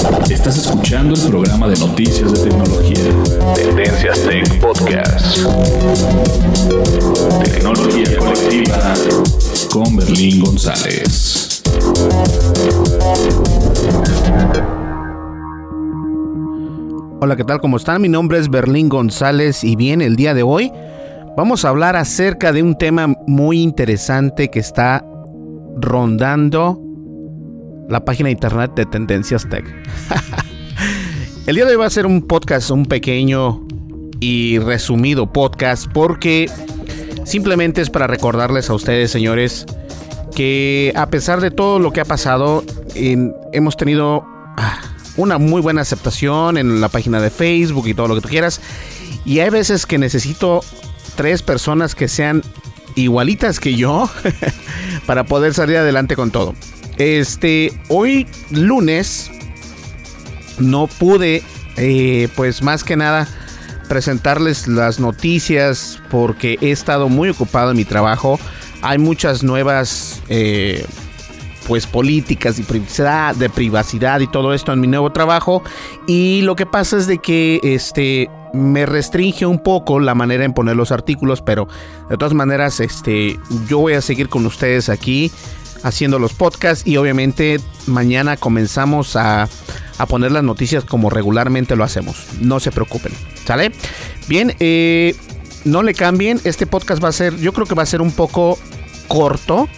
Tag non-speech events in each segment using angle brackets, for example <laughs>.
Estás escuchando el programa de noticias de tecnología. Tendencias Tech Podcast. Tecnología colectiva con Berlín González. Hola, ¿qué tal? ¿Cómo están? Mi nombre es Berlín González y bien, el día de hoy vamos a hablar acerca de un tema muy interesante que está rondando la página de internet de Tendencias Tech. <laughs> el día de hoy va a ser un podcast, un pequeño y resumido podcast porque simplemente es para recordarles a ustedes, señores, que a pesar de todo lo que ha pasado, hemos tenido ah, una muy buena aceptación en la página de Facebook y todo lo que tú quieras. Y hay veces que necesito tres personas que sean igualitas que yo <laughs> para poder salir adelante con todo. Este, hoy lunes no pude, eh, pues más que nada, presentarles las noticias porque he estado muy ocupado en mi trabajo. Hay muchas nuevas, eh, pues políticas de privacidad y todo esto en mi nuevo trabajo. Y lo que pasa es de que este me restringe un poco la manera en poner los artículos, pero de todas maneras, este, yo voy a seguir con ustedes aquí haciendo los podcasts y obviamente mañana comenzamos a, a poner las noticias como regularmente lo hacemos. No se preocupen, ¿sale? Bien, eh, no le cambien. Este podcast va a ser, yo creo que va a ser un poco corto,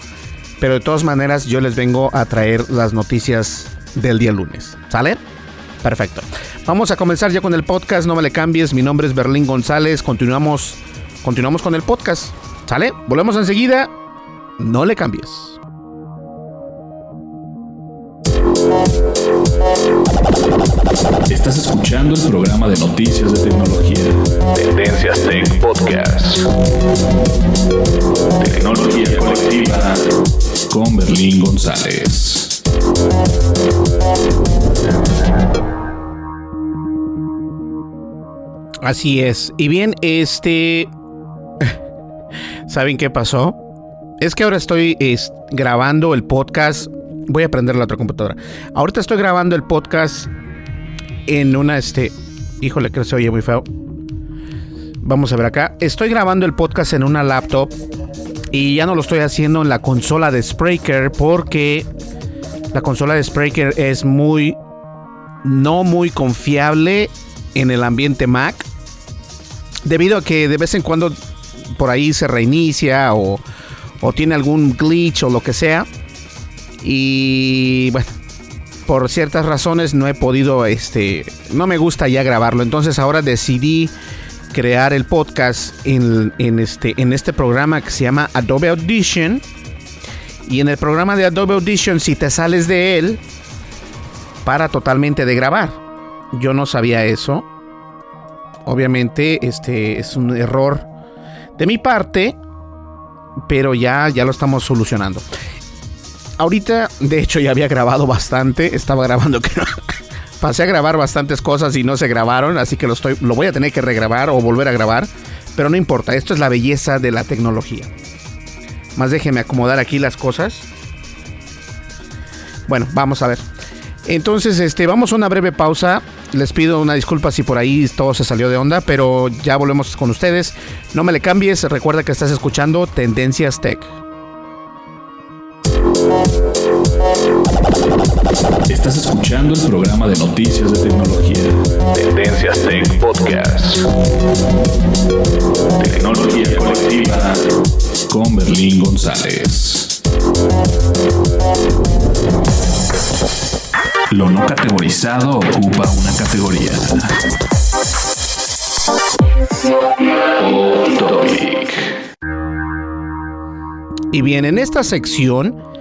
pero de todas maneras yo les vengo a traer las noticias del día lunes, ¿sale? Perfecto. Vamos a comenzar ya con el podcast, no me le cambies. Mi nombre es Berlín González. Continuamos, continuamos con el podcast, ¿sale? Volvemos enseguida. No le cambies. Estás escuchando el programa de noticias de tecnología. Tendencias Tech Podcast. Tecnología colectiva con Berlín González. Así es. Y bien, este... <laughs> ¿Saben qué pasó? Es que ahora estoy es, grabando el podcast. Voy a prender la otra computadora. Ahorita estoy grabando el podcast en una, este... Híjole, que se oye muy feo. Vamos a ver acá. Estoy grabando el podcast en una laptop. Y ya no lo estoy haciendo en la consola de Spreaker porque la consola de Spreaker es muy... No muy confiable en el ambiente Mac. Debido a que de vez en cuando por ahí se reinicia o, o tiene algún glitch o lo que sea. Y bueno, por ciertas razones no he podido, este, no me gusta ya grabarlo. Entonces ahora decidí crear el podcast en, este, en este programa que se llama Adobe Audition. Y en el programa de Adobe Audition, si te sales de él, para totalmente de grabar. Yo no sabía eso. Obviamente, este es un error de mi parte, pero ya, ya lo estamos solucionando. Ahorita, de hecho, ya había grabado bastante. Estaba grabando que <laughs> pasé a grabar bastantes cosas y no se grabaron, así que lo, estoy, lo voy a tener que regrabar o volver a grabar. Pero no importa, esto es la belleza de la tecnología. Más déjeme acomodar aquí las cosas. Bueno, vamos a ver. Entonces, este, vamos a una breve pausa. Les pido una disculpa si por ahí todo se salió de onda, pero ya volvemos con ustedes. No me le cambies, recuerda que estás escuchando Tendencias Tech. Estás escuchando el programa de noticias de tecnología. Tendencias Tech Podcast. Tecnología colectiva con Berlín González. Lo no categorizado ocupa una categoría. Y bien, en esta sección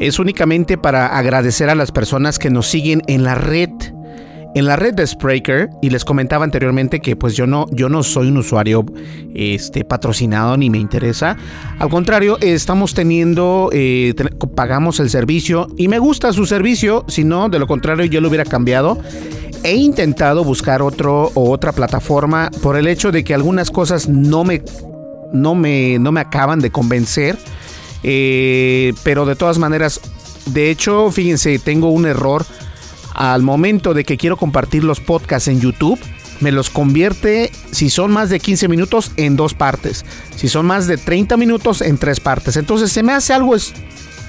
es únicamente para agradecer a las personas que nos siguen en la red en la red de Spreaker y les comentaba anteriormente que pues yo no, yo no soy un usuario este, patrocinado ni me interesa. Al contrario, estamos teniendo, eh, pagamos el servicio y me gusta su servicio, si no, de lo contrario yo lo hubiera cambiado. He intentado buscar otro o otra plataforma por el hecho de que algunas cosas no me, no me, no me acaban de convencer. Eh, pero de todas maneras, de hecho, fíjense, tengo un error al momento de que quiero compartir los podcasts en YouTube, me los convierte, si son más de 15 minutos, en dos partes. Si son más de 30 minutos, en tres partes. Entonces se me hace algo,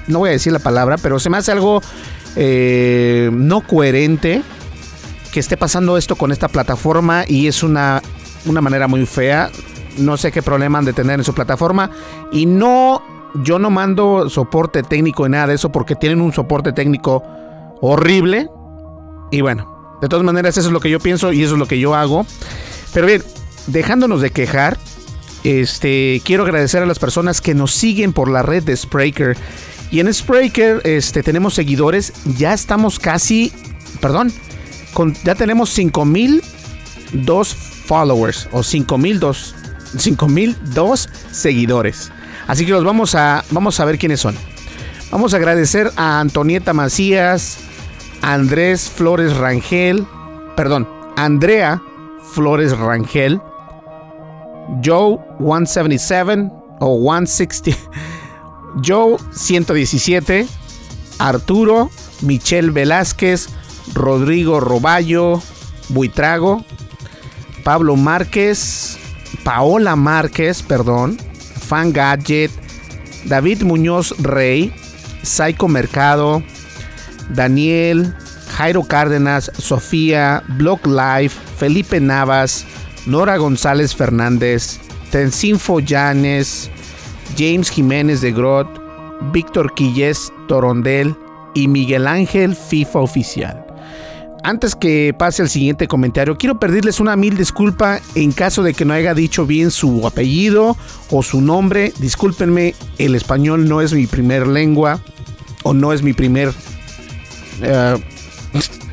no voy a decir la palabra, pero se me hace algo eh, no coherente que esté pasando esto con esta plataforma y es una, una manera muy fea. No sé qué problema han de tener en su plataforma. Y no, yo no mando soporte técnico en nada de eso porque tienen un soporte técnico horrible y bueno, de todas maneras eso es lo que yo pienso y eso es lo que yo hago. Pero bien, dejándonos de quejar, este, quiero agradecer a las personas que nos siguen por la red de Spreaker. Y en Spreaker este, tenemos seguidores, ya estamos casi, perdón, ya tenemos 5002 followers o 5002 5002 seguidores. Así que los vamos a vamos a ver quiénes son. Vamos a agradecer a Antonieta Macías, Andrés Flores Rangel, perdón, Andrea Flores Rangel, Joe 177 o 160, <laughs> Joe 117, Arturo, Michelle Velázquez, Rodrigo Roballo, Buitrago, Pablo Márquez, Paola Márquez, perdón, Fan Gadget, David Muñoz Rey, Psycho Mercado, Daniel, Jairo Cárdenas, Sofía, Block Life, Felipe Navas, Nora González Fernández, Tensinfo Llanes, James Jiménez de Grot, Víctor Quillés Torondel y Miguel Ángel FIFA Oficial. Antes que pase al siguiente comentario, quiero pedirles una mil disculpa en caso de que no haya dicho bien su apellido o su nombre. Discúlpenme, el español no es mi primer lengua o no es mi primer eh,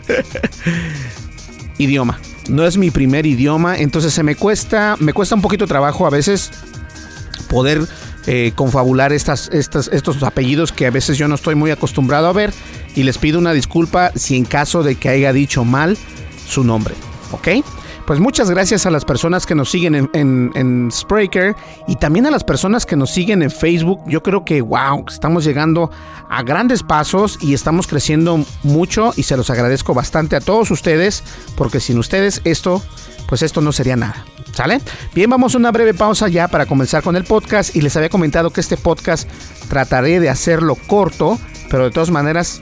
<laughs> idioma. No es mi primer idioma, entonces se me cuesta, me cuesta un poquito trabajo a veces poder eh, confabular estas, estos apellidos que a veces yo no estoy muy acostumbrado a ver y les pido una disculpa si en caso de que haya dicho mal su nombre, ¿ok? Pues muchas gracias a las personas que nos siguen en, en, Spreaker y también a las personas que nos siguen en Facebook. Yo creo que, wow, estamos llegando a grandes pasos y estamos creciendo mucho y se los agradezco bastante a todos ustedes porque sin ustedes esto, pues esto no sería nada. ¿Sale? Bien, vamos a una breve pausa ya para comenzar con el podcast y les había comentado que este podcast trataré de hacerlo corto, pero de todas maneras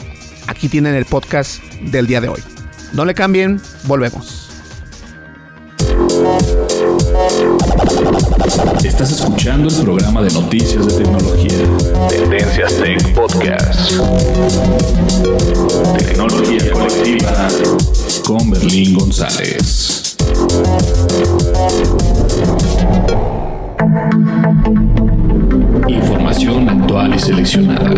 aquí tienen el podcast del día de hoy. No le cambien, volvemos. Estás escuchando el programa de noticias de tecnología. Tendencias Tech Podcast. Tecnología colectiva con Berlín González. Información actual y seleccionada.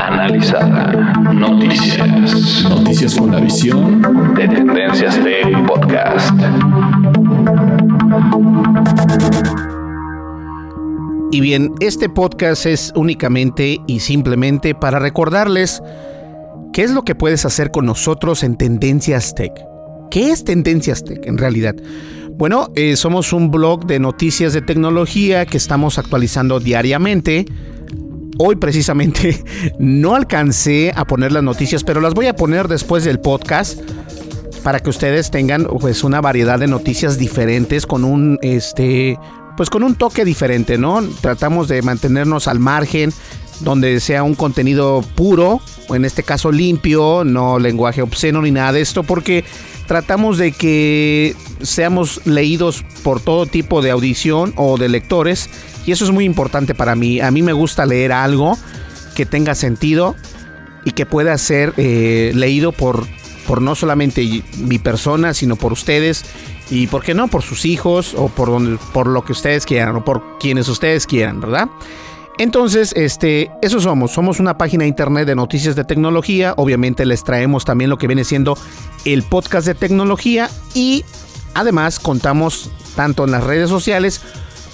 Analizada. Noticias. Noticias con la visión de Tendencias de Podcast. Y bien, este podcast es únicamente y simplemente para recordarles qué es lo que puedes hacer con nosotros en Tendencias Tech. ¿Qué es Tendencias Tech en realidad? Bueno, eh, somos un blog de noticias de tecnología que estamos actualizando diariamente. Hoy precisamente <laughs> no alcancé a poner las noticias, pero las voy a poner después del podcast para que ustedes tengan pues una variedad de noticias diferentes con un este pues con un toque diferente, ¿no? Tratamos de mantenernos al margen donde sea un contenido puro, o en este caso limpio, no lenguaje obsceno ni nada de esto, porque tratamos de que seamos leídos por todo tipo de audición o de lectores, y eso es muy importante para mí. A mí me gusta leer algo que tenga sentido y que pueda ser eh, leído por, por no solamente mi persona, sino por ustedes y, ¿por qué no?, por sus hijos o por, donde, por lo que ustedes quieran o por quienes ustedes quieran, ¿verdad? Entonces, este, eso somos. Somos una página de internet de noticias de tecnología. Obviamente les traemos también lo que viene siendo el podcast de tecnología y además contamos tanto en las redes sociales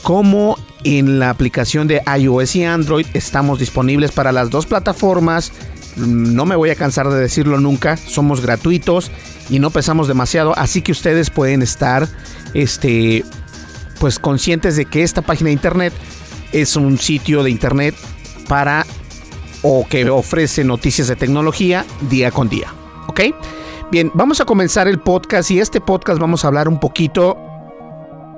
como en la aplicación de iOS y Android. Estamos disponibles para las dos plataformas. No me voy a cansar de decirlo nunca. Somos gratuitos y no pesamos demasiado, así que ustedes pueden estar, este, pues conscientes de que esta página de internet es un sitio de internet para o que ofrece noticias de tecnología día con día. ¿Ok? Bien, vamos a comenzar el podcast y este podcast vamos a hablar un poquito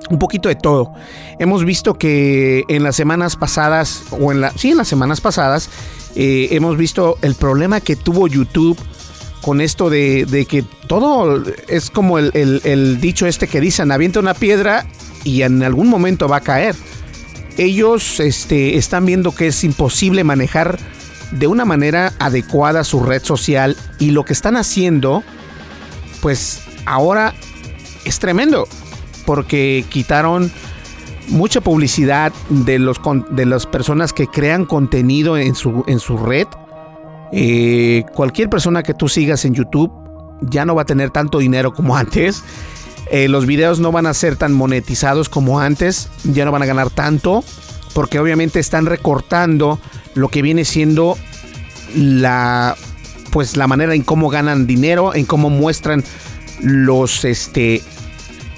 un poquito de todo. Hemos visto que en las semanas pasadas, o en la, sí, en las semanas pasadas, eh, hemos visto el problema que tuvo YouTube con esto de, que todo es como el, el, dicho este que dicen, avienta una piedra y en algún momento va a caer ellos este, están viendo que es imposible manejar de una manera adecuada su red social y lo que están haciendo, pues ahora es tremendo, porque quitaron mucha publicidad de, los, de las personas que crean contenido en su, en su red. Eh, cualquier persona que tú sigas en YouTube ya no va a tener tanto dinero como <laughs> antes. Eh, los videos no van a ser tan monetizados como antes, ya no van a ganar tanto, porque obviamente están recortando lo que viene siendo la pues la manera en cómo ganan dinero, en cómo muestran los este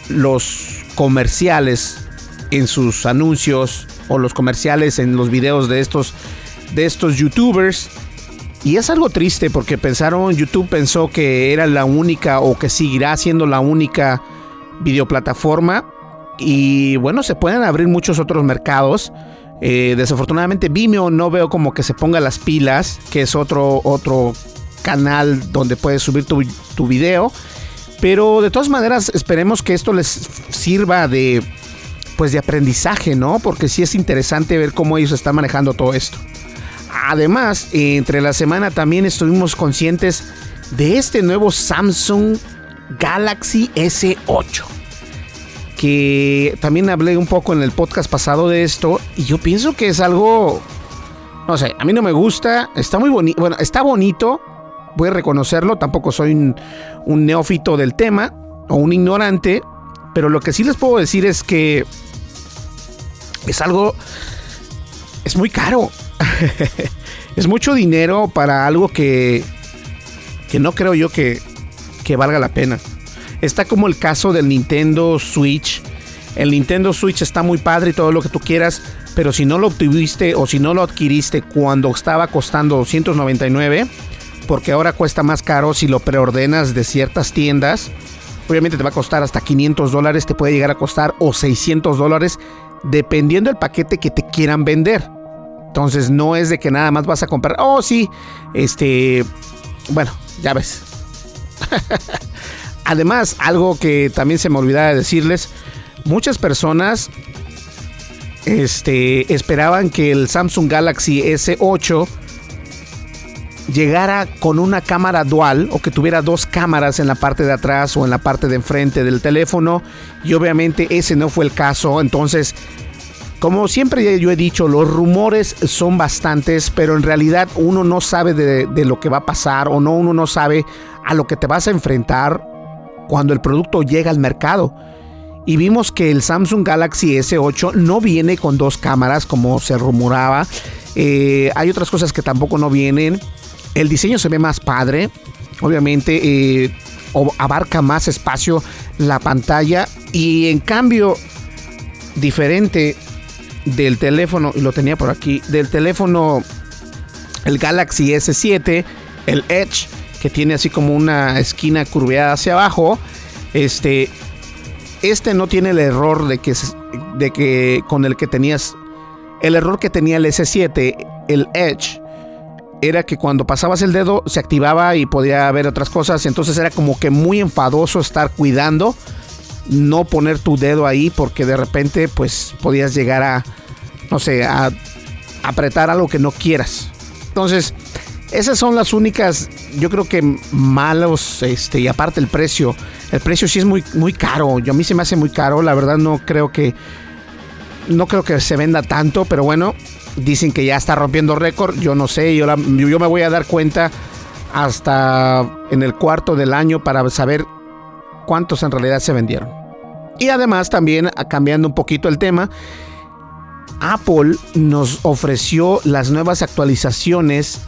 los comerciales en sus anuncios o los comerciales en los videos de estos de estos youtubers. Y es algo triste porque pensaron YouTube pensó que era la única o que seguirá siendo la única videoplataforma. Y bueno, se pueden abrir muchos otros mercados. Eh, desafortunadamente Vimeo no veo como que se ponga las pilas, que es otro, otro canal donde puedes subir tu, tu video. Pero de todas maneras esperemos que esto les sirva de pues de aprendizaje, ¿no? Porque sí es interesante ver cómo ellos están manejando todo esto. Además, entre la semana también estuvimos conscientes de este nuevo Samsung Galaxy S8 que también hablé un poco en el podcast pasado de esto y yo pienso que es algo, no sé, a mí no me gusta, está muy bonito, bueno, está bonito, voy a reconocerlo, tampoco soy un, neófito del tema o un ignorante, pero lo que sí les puedo decir es que es algo, es muy caro, <laughs> es mucho dinero para algo que, que no creo yo que, que valga la pena. Está como el caso del Nintendo Switch. El Nintendo Switch está muy padre y todo lo que tú quieras, pero si no lo obtuviste o si no lo adquiriste cuando estaba costando 299, porque ahora cuesta más caro si lo preordenas de ciertas tiendas, obviamente te va a costar hasta 500 dólares, te puede llegar a costar o 600 dólares, dependiendo del paquete que te quieran vender. Entonces no es de que nada más vas a comprar, oh sí, este, bueno, ya ves. <laughs> Además, algo que también se me olvidaba de decirles, muchas personas este, esperaban que el Samsung Galaxy S8 llegara con una cámara dual o que tuviera dos cámaras en la parte de atrás o en la parte de enfrente del teléfono y obviamente ese no fue el caso. Entonces Como siempre yo he dicho, los rumores son bastantes, pero en realidad uno no sabe de, lo que va a pasar o no, uno no sabe a lo que te vas a enfrentar cuando el producto llega al mercado. Y vimos que el Samsung Galaxy S8 no viene con dos cámaras como se rumoraba. Eh, hay otras cosas que tampoco no vienen. El diseño se ve más padre. Obviamente eh, abarca más espacio la pantalla. Y en cambio, diferente del teléfono, y lo tenía por aquí, del teléfono, el Galaxy S7, el Edge, que tiene así como una esquina curveada hacia abajo. Este, este no tiene el error de que, de que con el que tenías, el error que tenía el S7, el Edge, era que cuando pasabas el dedo se activaba y podía ver otras cosas. Entonces era como que muy enfadoso estar cuidando, no poner tu dedo ahí porque de repente pues podías llegar a, no sé, a apretar algo que no quieras. Entonces, esas son las únicas, yo creo que malos, este, y aparte el precio. El precio sí es muy, muy caro. Yo a mí se me hace muy caro. La verdad no creo que, no creo que se venda tanto, pero bueno, Dicen que ya está rompiendo récord. Yo no sé. Yo, yo me voy a dar cuenta hasta en el cuarto del año para saber cuántos en realidad se vendieron. Y además también cambiando un poquito el tema, Apple nos ofreció las nuevas actualizaciones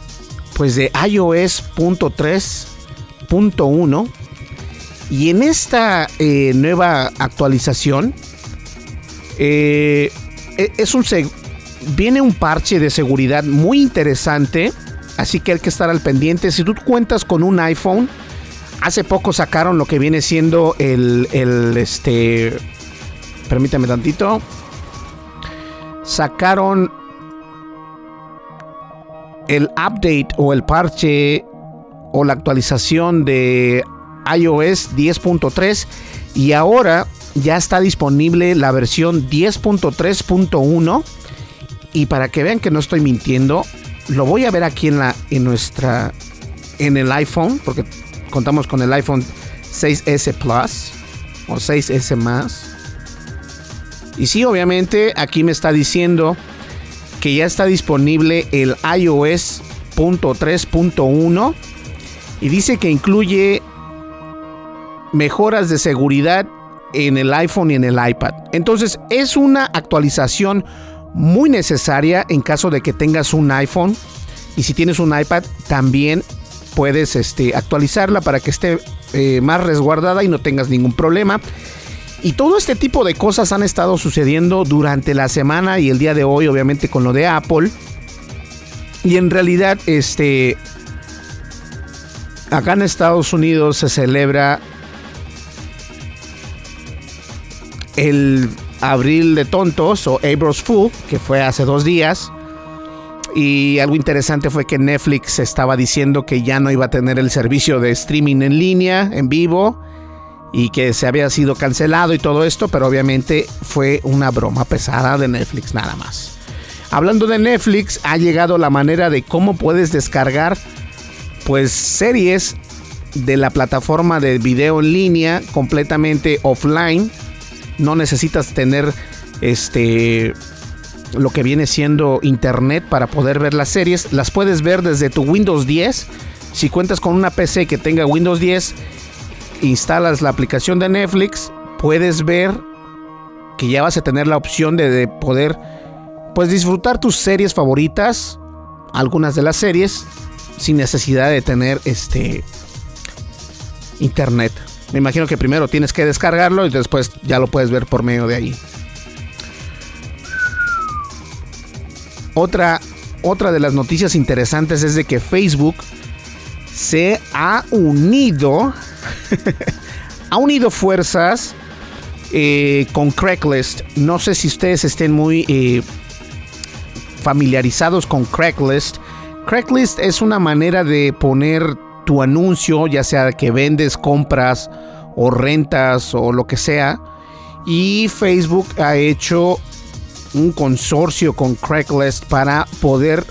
pues de iOS .3.1 y en esta eh, nueva actualización eh, e, es un, viene un parche de seguridad muy interesante, así que hay que estar al pendiente. Si tú cuentas con un iPhone, hace poco sacaron lo que viene siendo el, el este, permítame tantito, sacaron el update o el parche o la actualización de iOS 10.3 y ahora ya está disponible la versión 10.3.1 y para que vean que no estoy mintiendo, lo voy a ver aquí en la en nuestra en el iPhone, porque contamos con el iPhone 6S Plus o 6S más. Y sí, obviamente aquí me está diciendo que ya está disponible el iOS .3.1 y dice que incluye mejoras de seguridad en el iPhone y en el iPad. Entonces es una actualización muy necesaria en caso de que tengas un iPhone y si tienes un iPad también puedes este, actualizarla para que esté eh, más resguardada y no tengas ningún problema. Y todo este tipo de cosas han estado sucediendo durante la semana y el día de hoy, obviamente con lo de Apple. Y en realidad, este, acá en Estados Unidos se celebra el Abril de Tontos o April's Fool, que fue hace dos días. Y algo interesante fue que Netflix estaba diciendo que ya no iba a tener el servicio de streaming en línea, en vivo, y que se había sido cancelado y todo esto, pero obviamente fue una broma pesada de Netflix nada más. Hablando de Netflix, ha llegado la manera de cómo puedes descargar pues series de la plataforma de video en línea completamente offline no necesitas tener este lo que viene siendo internet para poder ver las series. Las puedes ver desde tu Windows 10. Si cuentas con una PC que tenga Windows 10, instalas la aplicación de Netflix, puedes ver que ya vas a tener la opción de, de poder pues disfrutar tus series favoritas, algunas de las series sin necesidad de tener este internet. Me imagino que primero tienes que descargarlo y después ya lo puedes ver por medio de ahí. Otra, otra de las noticias interesantes es de que Facebook se ha unido, <laughs> ha unido fuerzas eh, con Craigslist. No sé si ustedes estén muy eh, familiarizados con Craigslist. Craigslist es una manera de poner tu anuncio, ya sea que vendes, compras o rentas o lo que sea. Y Facebook ha hecho un consorcio con Craigslist para poder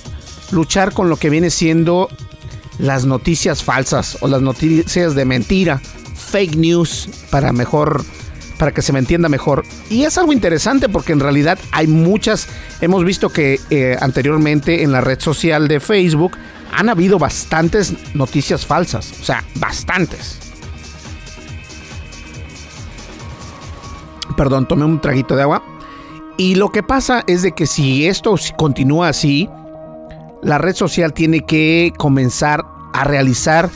luchar con lo que viene siendo las noticias falsas o las noticias de mentira, fake news, para mejor para que se me entienda mejor. Y es algo interesante porque en realidad hay muchas, hemos visto que eh, anteriormente en la red social de Facebook han habido bastantes noticias falsas, o sea, bastantes. Perdón, tomé un traguito de agua. Y lo que pasa es de que si esto continúa así, la red social tiene que comenzar a realizar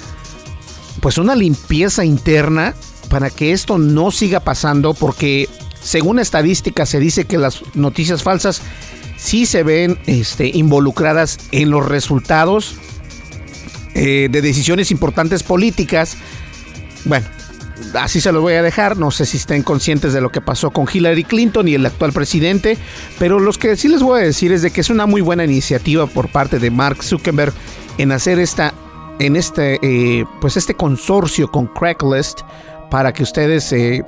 pues una limpieza interna para que esto no siga pasando porque según estadísticas se dice que las noticias falsas sí se ven este, involucradas en los resultados eh, de decisiones importantes políticas. Bueno, así se lo voy a dejar. No sé si estén conscientes de lo que pasó con Hillary Clinton y el actual presidente, pero lo que sí les voy a decir es de que es una muy buena iniciativa por parte de Mark Zuckerberg en hacer esta, en este, eh, pues este consorcio con Cracklist para que ustedes eh,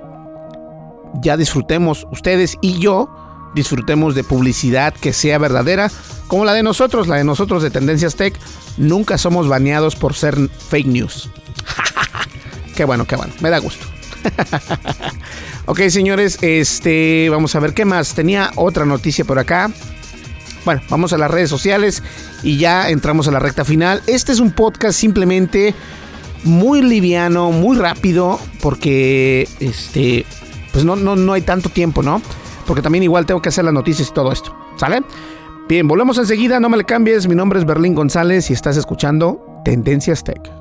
ya disfrutemos, ustedes y yo disfrutemos de publicidad que sea verdadera, como la de nosotros, la de nosotros de Tendencias Tech. Nunca somos baneados por ser fake news. <laughs> Qué bueno, qué bueno. Me da gusto. <laughs> ok, señores, este, vamos a ver qué más. Tenía otra noticia por acá. Bueno, vamos a las redes sociales y ya entramos a la recta final. Este es un podcast simplemente muy liviano, muy rápido, porque este, pues no, no, no hay tanto tiempo, ¿no? Porque también igual tengo que hacer las noticias y todo esto. ¿Sale? Bien, volvemos enseguida, no me le cambies. Mi nombre es Berlín González y estás escuchando Tendencias Tech.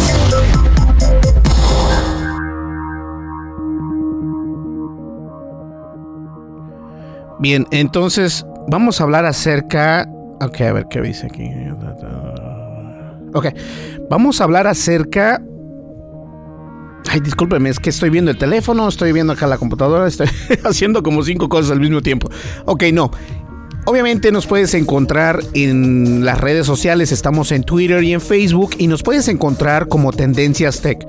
Bien, entonces vamos a hablar acerca. Ok, a ver qué dice aquí. Ok, vamos a hablar acerca. Ay, discúlpeme, es que estoy viendo el teléfono, estoy viendo acá la computadora, estoy <laughs> haciendo como cinco cosas al mismo tiempo. Ok, no. Obviamente nos puedes encontrar en las redes sociales, estamos en Twitter y en Facebook y nos puedes encontrar como Tendencias Tech.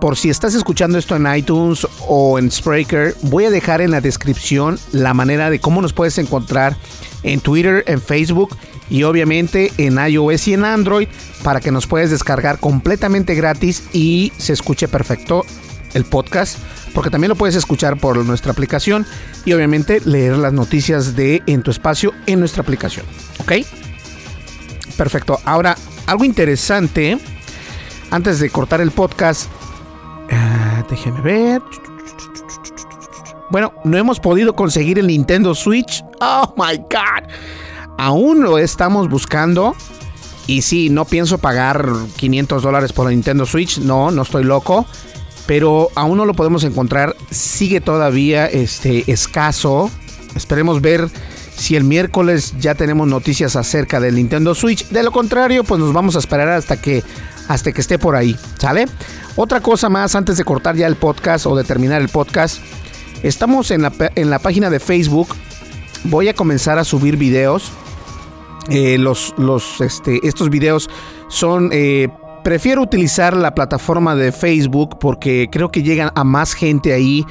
Por si estás escuchando esto en iTunes o en Spreaker, voy a dejar en la descripción la manera de cómo nos puedes encontrar en Twitter, en Facebook y obviamente en iOS y en Android para que nos puedas descargar completamente gratis y se escuche perfecto el podcast, porque también lo puedes escuchar por nuestra aplicación y obviamente leer las noticias de En tu espacio en nuestra aplicación. ¿Ok? Perfecto. Ahora, algo interesante, antes de cortar el podcast, Ah, déjeme ver. Bueno, no hemos podido conseguir el Nintendo Switch. Oh my God. Aún lo estamos buscando. Y sí, no pienso pagar 500 dólares por el Nintendo Switch. No, no estoy loco. Pero aún no lo podemos encontrar. Sigue todavía este, escaso. Esperemos ver si el miércoles ya tenemos noticias acerca del Nintendo Switch. De lo contrario, pues nos vamos a esperar hasta que hasta que esté por ahí, ¿sale? Otra cosa más antes de cortar ya el podcast o de terminar el podcast. Estamos en la, en la página de Facebook. Voy a comenzar a subir videos. Eh, los, los, este, estos videos son... Eh, prefiero utilizar la plataforma de Facebook porque creo que llegan a más gente ahí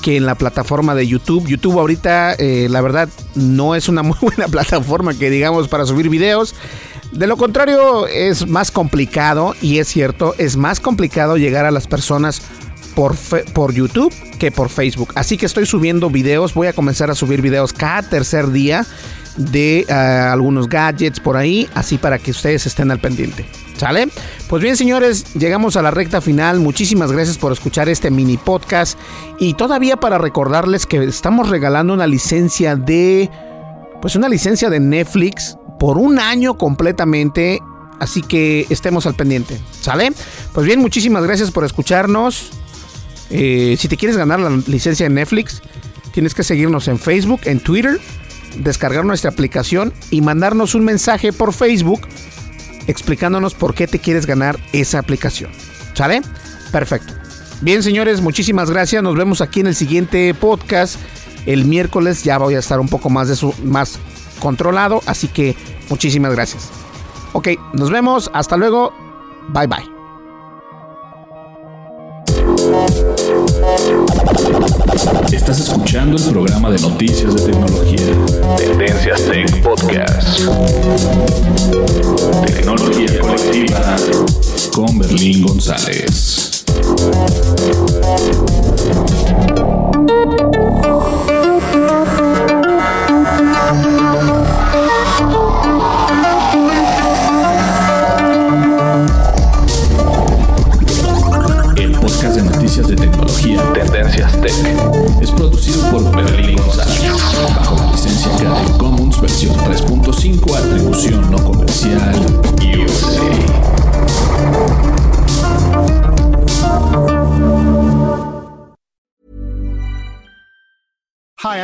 que en la plataforma de YouTube. YouTube ahorita, eh, la verdad, no es una <laughs> muy buena plataforma que digamos para subir videos. De lo contrario, es más complicado, y es cierto, es más complicado llegar a las personas por, por YouTube que por Facebook. Así que estoy subiendo videos, voy a comenzar a subir videos cada tercer día de eh, algunos gadgets por ahí, así para que ustedes estén al pendiente. ¿Sale? Pues bien, señores, llegamos a la recta final. Muchísimas gracias por escuchar este mini podcast. Y todavía para recordarles que estamos regalando una licencia de. Pues una licencia de Netflix por un año completamente. Así que estemos al pendiente. ¿Sale? Pues bien, muchísimas gracias por escucharnos. Eh, si te quieres ganar la licencia de Netflix, tienes que seguirnos en Facebook, en Twitter, descargar nuestra aplicación y mandarnos un mensaje por Facebook explicándonos por qué te quieres ganar esa aplicación. ¿Sale? Perfecto. Bien, señores, muchísimas gracias. Nos vemos aquí en el siguiente podcast. El miércoles ya voy a estar un poco más de su más controlado, así que muchísimas gracias. Ok, nos vemos. Hasta luego. Bye bye. Estás escuchando el programa de noticias de tecnología. Tendencias Tech Podcast. Tecnología colectiva con Berlín González.